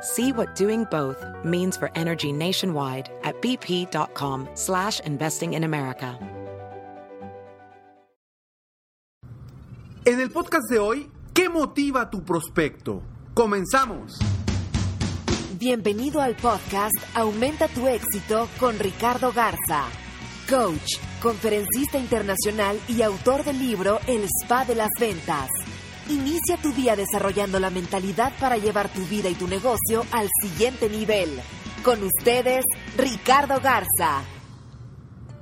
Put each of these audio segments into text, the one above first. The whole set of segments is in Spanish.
See what doing both means for energy nationwide at bp.com slash investing in America. En el podcast de hoy, ¿qué motiva tu prospecto? Comenzamos. Bienvenido al podcast Aumenta tu éxito con Ricardo Garza, coach, conferencista internacional y autor del libro El Spa de las Ventas. Inicia tu día desarrollando la mentalidad para llevar tu vida y tu negocio al siguiente nivel. Con ustedes, Ricardo Garza.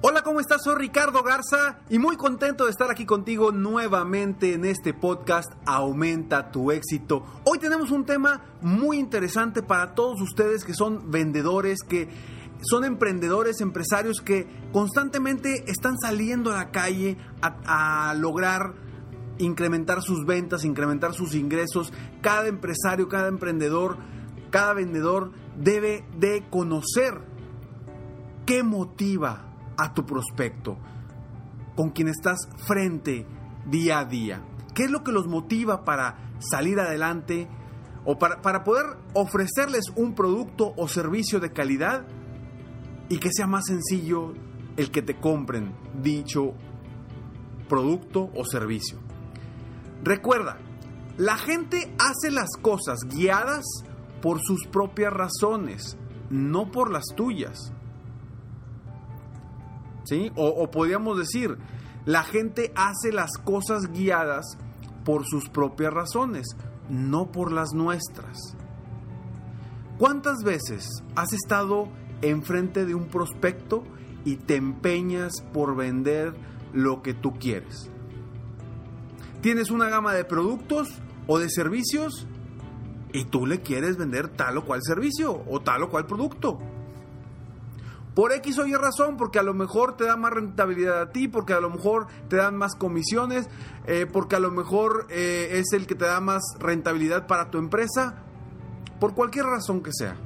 Hola, ¿cómo estás? Soy Ricardo Garza y muy contento de estar aquí contigo nuevamente en este podcast Aumenta tu éxito. Hoy tenemos un tema muy interesante para todos ustedes que son vendedores, que son emprendedores, empresarios que constantemente están saliendo a la calle a, a lograr incrementar sus ventas, incrementar sus ingresos. Cada empresario, cada emprendedor, cada vendedor debe de conocer qué motiva a tu prospecto, con quien estás frente día a día. ¿Qué es lo que los motiva para salir adelante o para, para poder ofrecerles un producto o servicio de calidad y que sea más sencillo el que te compren dicho producto o servicio? Recuerda, la gente hace las cosas guiadas por sus propias razones, no por las tuyas. ¿Sí? O, podríamos decir, la gente hace las cosas guiadas por sus propias razones, no por las nuestras. ¿Cuántas veces has estado enfrente de un prospecto y te empeñas por vender lo que tú quieres? Tienes una gama de productos o de servicios y tú le quieres vender tal o cual servicio o tal o cual producto. Por X o Y razón, porque a lo mejor te da más rentabilidad a ti, porque a lo mejor te dan más comisiones, eh, porque a lo mejor eh, es el que te da más rentabilidad para tu empresa, por cualquier razón que sea.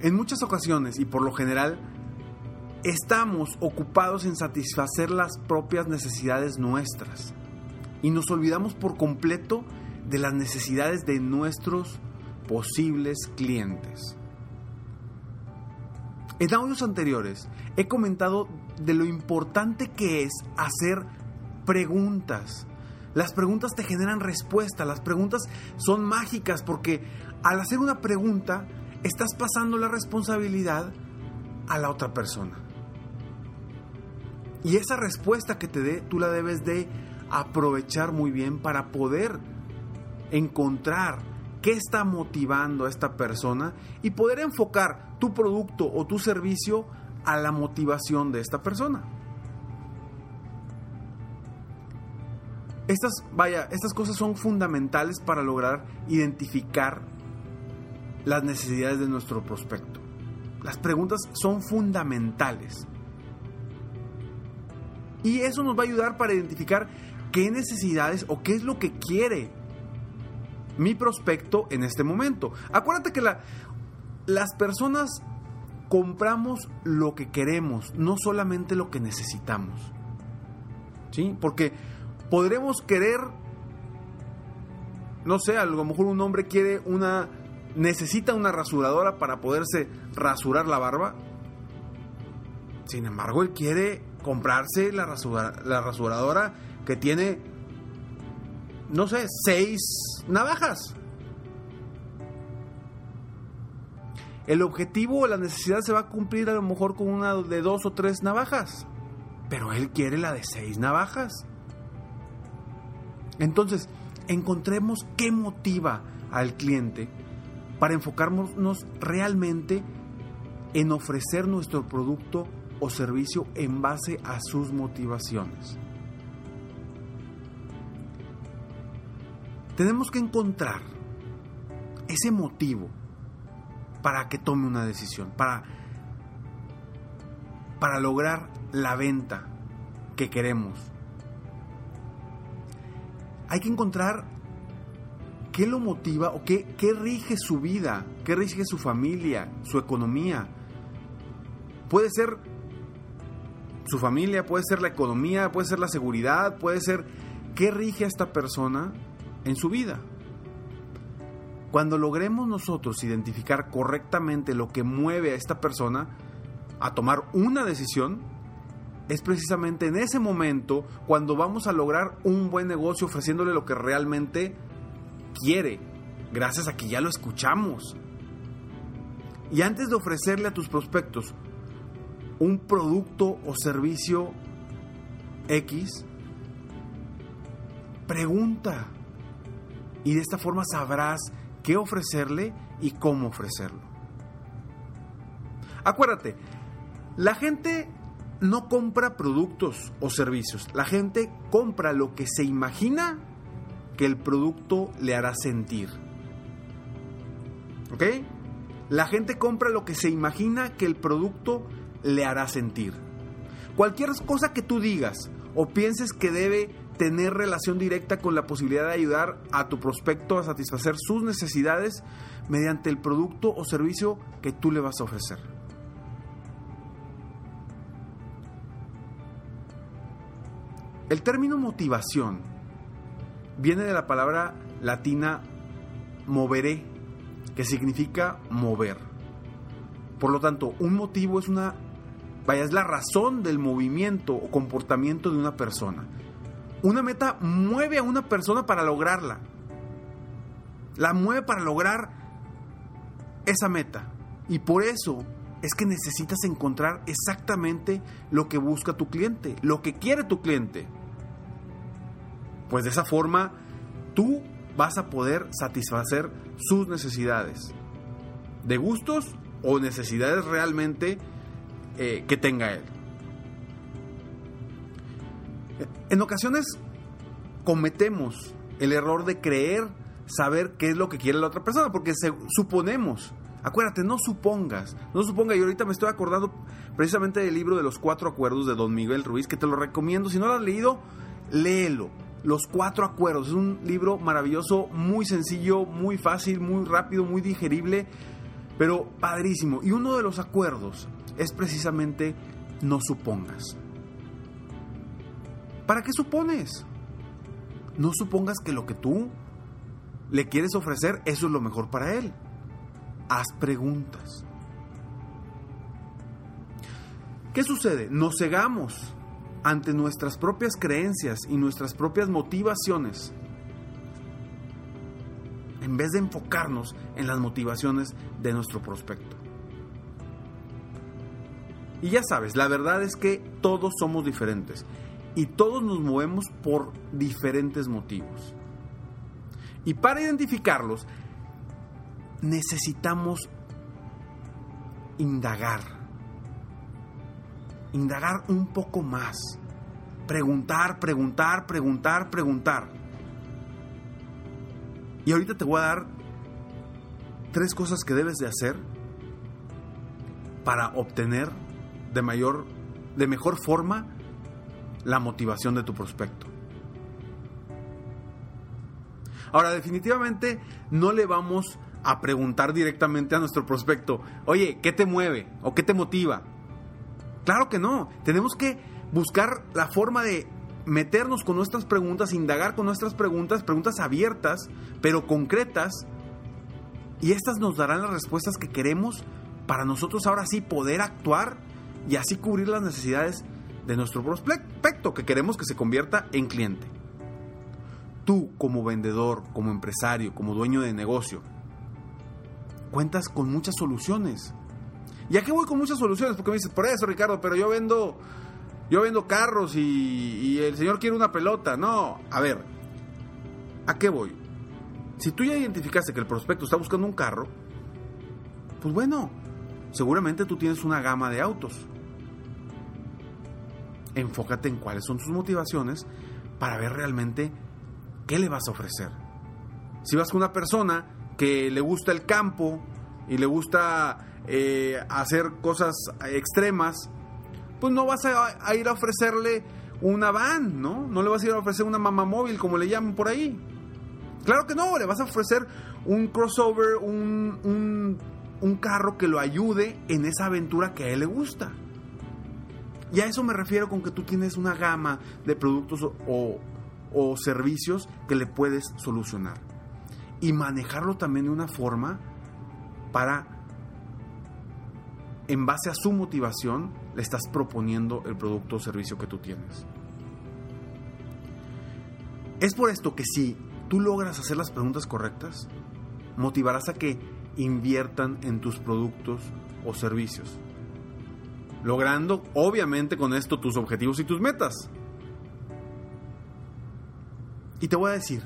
En muchas ocasiones y por lo general, estamos ocupados en satisfacer las propias necesidades nuestras y nos olvidamos por completo de las necesidades de nuestros posibles clientes. En audios anteriores he comentado de lo importante que es hacer preguntas. Las preguntas te generan respuesta, las preguntas son mágicas porque al hacer una pregunta estás pasando la responsabilidad a la otra persona. Y esa respuesta que te dé, tú la debes de aprovechar muy bien para poder encontrar qué está motivando a esta persona y poder enfocar tu producto o tu servicio a la motivación de esta persona. Estas, vaya, estas cosas son fundamentales para lograr identificar las necesidades de nuestro prospecto. Las preguntas son fundamentales. Y eso nos va a ayudar para identificar qué necesidades o qué es lo que quiere mi prospecto en este momento. Acuérdate que la, las personas compramos lo que queremos, no solamente lo que necesitamos. ¿Sí? Porque podremos querer, no sé, a lo mejor un hombre quiere una, necesita una rasuradora para poderse rasurar la barba. Sin embargo, él quiere comprarse la, la rasuradora que tiene, no sé, seis navajas. el objetivo o la necesidad se va a cumplir a lo mejor con una de dos o tres navajas, pero él quiere la de seis navajas. Entonces, encontremos qué motiva al cliente para enfocarnos realmente en ofrecer nuestro producto o servicio en base a sus motivaciones. Tenemos que encontrar ese motivo para que tome una decisión, para, para lograr la venta que queremos. Hay que encontrar qué lo motiva o qué, qué rige su vida, qué rige su familia, su economía. Puede ser su familia, puede ser la economía, puede ser la seguridad, puede ser qué rige a esta persona en su vida. Cuando logremos nosotros identificar correctamente lo que mueve a esta persona a tomar una decisión, es precisamente en ese momento cuando vamos a lograr un buen negocio ofreciéndole lo que realmente quiere, gracias a que ya lo escuchamos. Y antes de ofrecerle a tus prospectos un producto o servicio X, pregunta, y de esta forma sabrás qué ofrecerle y cómo ofrecerlo. Acuérdate, la gente no compra productos o servicios, la gente compra lo que se imagina que el producto le hará sentir. ¿Ok? La gente compra lo que se imagina que el producto le hará sentir. Cualquier cosa que tú digas o pienses que debe tener relación directa con la posibilidad de ayudar a tu prospecto a satisfacer sus necesidades mediante el producto o servicio que tú le vas a ofrecer. El término motivación viene de la palabra latina moveré, que significa mover. Por lo tanto, un motivo es una vaya, es la razón del movimiento o comportamiento de una persona. Una meta mueve a una persona para lograrla. La mueve para lograr esa meta. Y por eso es que necesitas encontrar exactamente lo que busca tu cliente, lo que quiere tu cliente. Pues de esa forma tú vas a poder satisfacer sus necesidades. De gustos o necesidades realmente eh, que tenga él. En ocasiones cometemos el error de creer saber qué es lo que quiere la otra persona, porque suponemos. Acuérdate, no supongas, no suponga. Y ahorita me estoy acordando precisamente del libro de los cuatro acuerdos de Don Miguel Ruiz, que te lo recomiendo. Si no lo has leído, léelo. Los cuatro acuerdos. Es un libro maravilloso, muy sencillo, muy fácil, muy rápido, muy digerible, pero padrísimo. Y uno de los acuerdos es precisamente no supongas. ¿Para qué supones? No supongas que lo que tú le quieres ofrecer, eso es lo mejor para él. Haz preguntas. ¿Qué sucede? Nos cegamos ante nuestras propias creencias y nuestras propias motivaciones en vez de enfocarnos en las motivaciones de nuestro prospecto. Y ya sabes, la verdad es que todos somos diferentes y todos nos movemos por diferentes motivos. Y para identificarlos, necesitamos indagar. Indagar un poco más. Preguntar, preguntar, preguntar, preguntar. Y ahorita te voy a dar tres cosas que debes de hacer para obtener de mayor, de mejor forma la motivación de tu prospecto. Ahora, definitivamente no le vamos a preguntar directamente a nuestro prospecto, oye, ¿qué te mueve o qué te motiva? Claro que no, tenemos que buscar la forma de meternos con nuestras preguntas, indagar con nuestras preguntas, preguntas abiertas, pero concretas, y estas nos darán las respuestas que queremos para nosotros ahora sí poder actuar y así cubrir las necesidades de nuestro prospecto que queremos que se convierta en cliente. Tú como vendedor, como empresario, como dueño de negocio, cuentas con muchas soluciones. ¿Y a qué voy con muchas soluciones? Porque me dices, por eso Ricardo, pero yo vendo, yo vendo carros y, y el señor quiere una pelota. No, a ver, ¿a qué voy? Si tú ya identificaste que el prospecto está buscando un carro, pues bueno, seguramente tú tienes una gama de autos. Enfócate en cuáles son tus motivaciones para ver realmente qué le vas a ofrecer. Si vas con una persona que le gusta el campo y le gusta eh, hacer cosas extremas, pues no vas a, ir a ofrecerle una van, ¿no? No le vas a ir a ofrecer una mamá móvil, como le llaman por ahí. Claro que no, le vas a ofrecer un crossover, un, un, un carro que lo ayude en esa aventura que a él le gusta. Y a eso me refiero con que tú tienes una gama de productos o servicios que le puedes solucionar. Y manejarlo también de una forma para, en base a su motivación, le estás proponiendo el producto o servicio que tú tienes. Es por esto que si tú logras hacer las preguntas correctas, motivarás a que inviertan en tus productos o servicios, logrando obviamente con esto tus objetivos y tus metas. Y te voy a decir,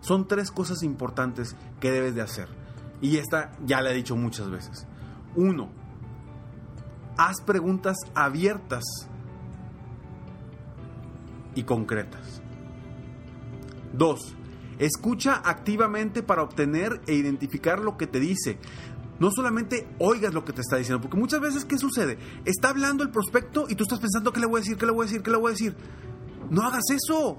son tres cosas importantes que debes de hacer. Y esta ya la he dicho muchas veces. Uno, haz preguntas abiertas y concretas. Dos, escucha activamente para obtener e identificar lo que te dice. No solamente oigas lo que te está diciendo, porque muchas veces, ¿qué sucede? Está hablando el prospecto y tú estás pensando, ¿qué le voy a decir? ¿Qué le voy a decir? ¿Qué le voy a decir? No hagas eso.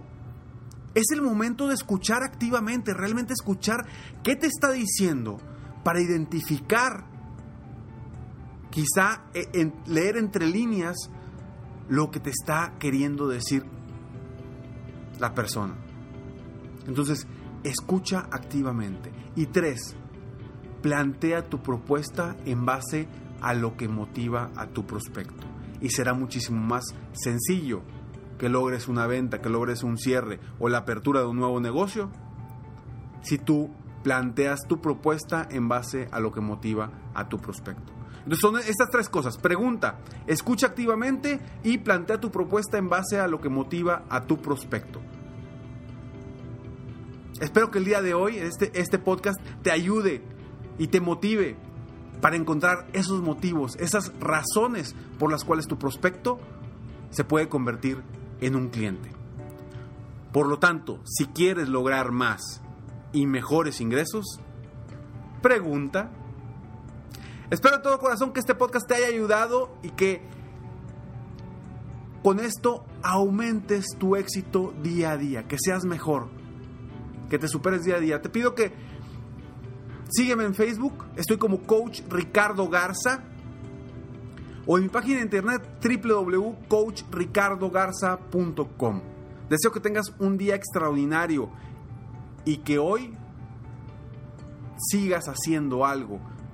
Es el momento de escuchar activamente, realmente escuchar qué te está diciendo para identificar, quizá en, leer entre líneas lo que te está queriendo decir la persona. Entonces, escucha activamente. Y tres, plantea tu propuesta en base a lo que motiva a tu prospecto. Y será muchísimo más sencillo que logres una venta, que logres un cierre o la apertura de un nuevo negocio, si tú planteas tu propuesta en base a lo que motiva a tu prospecto. Son estas tres cosas. Pregunta, escucha activamente y plantea tu propuesta en base a lo que motiva a tu prospecto. Espero que el día de hoy este, este podcast te ayude y te motive para encontrar esos motivos, esas razones por las cuales tu prospecto se puede convertir en un cliente. Por lo tanto, si quieres lograr más y mejores ingresos, pregunta. Espero de todo corazón que este podcast te haya ayudado y que con esto aumentes tu éxito día a día, que seas mejor, que te superes día a día. Te pido que sígueme en Facebook, estoy como coach Ricardo Garza o en mi página de internet www.coachricardogarza.com. Deseo que tengas un día extraordinario y que hoy sigas haciendo algo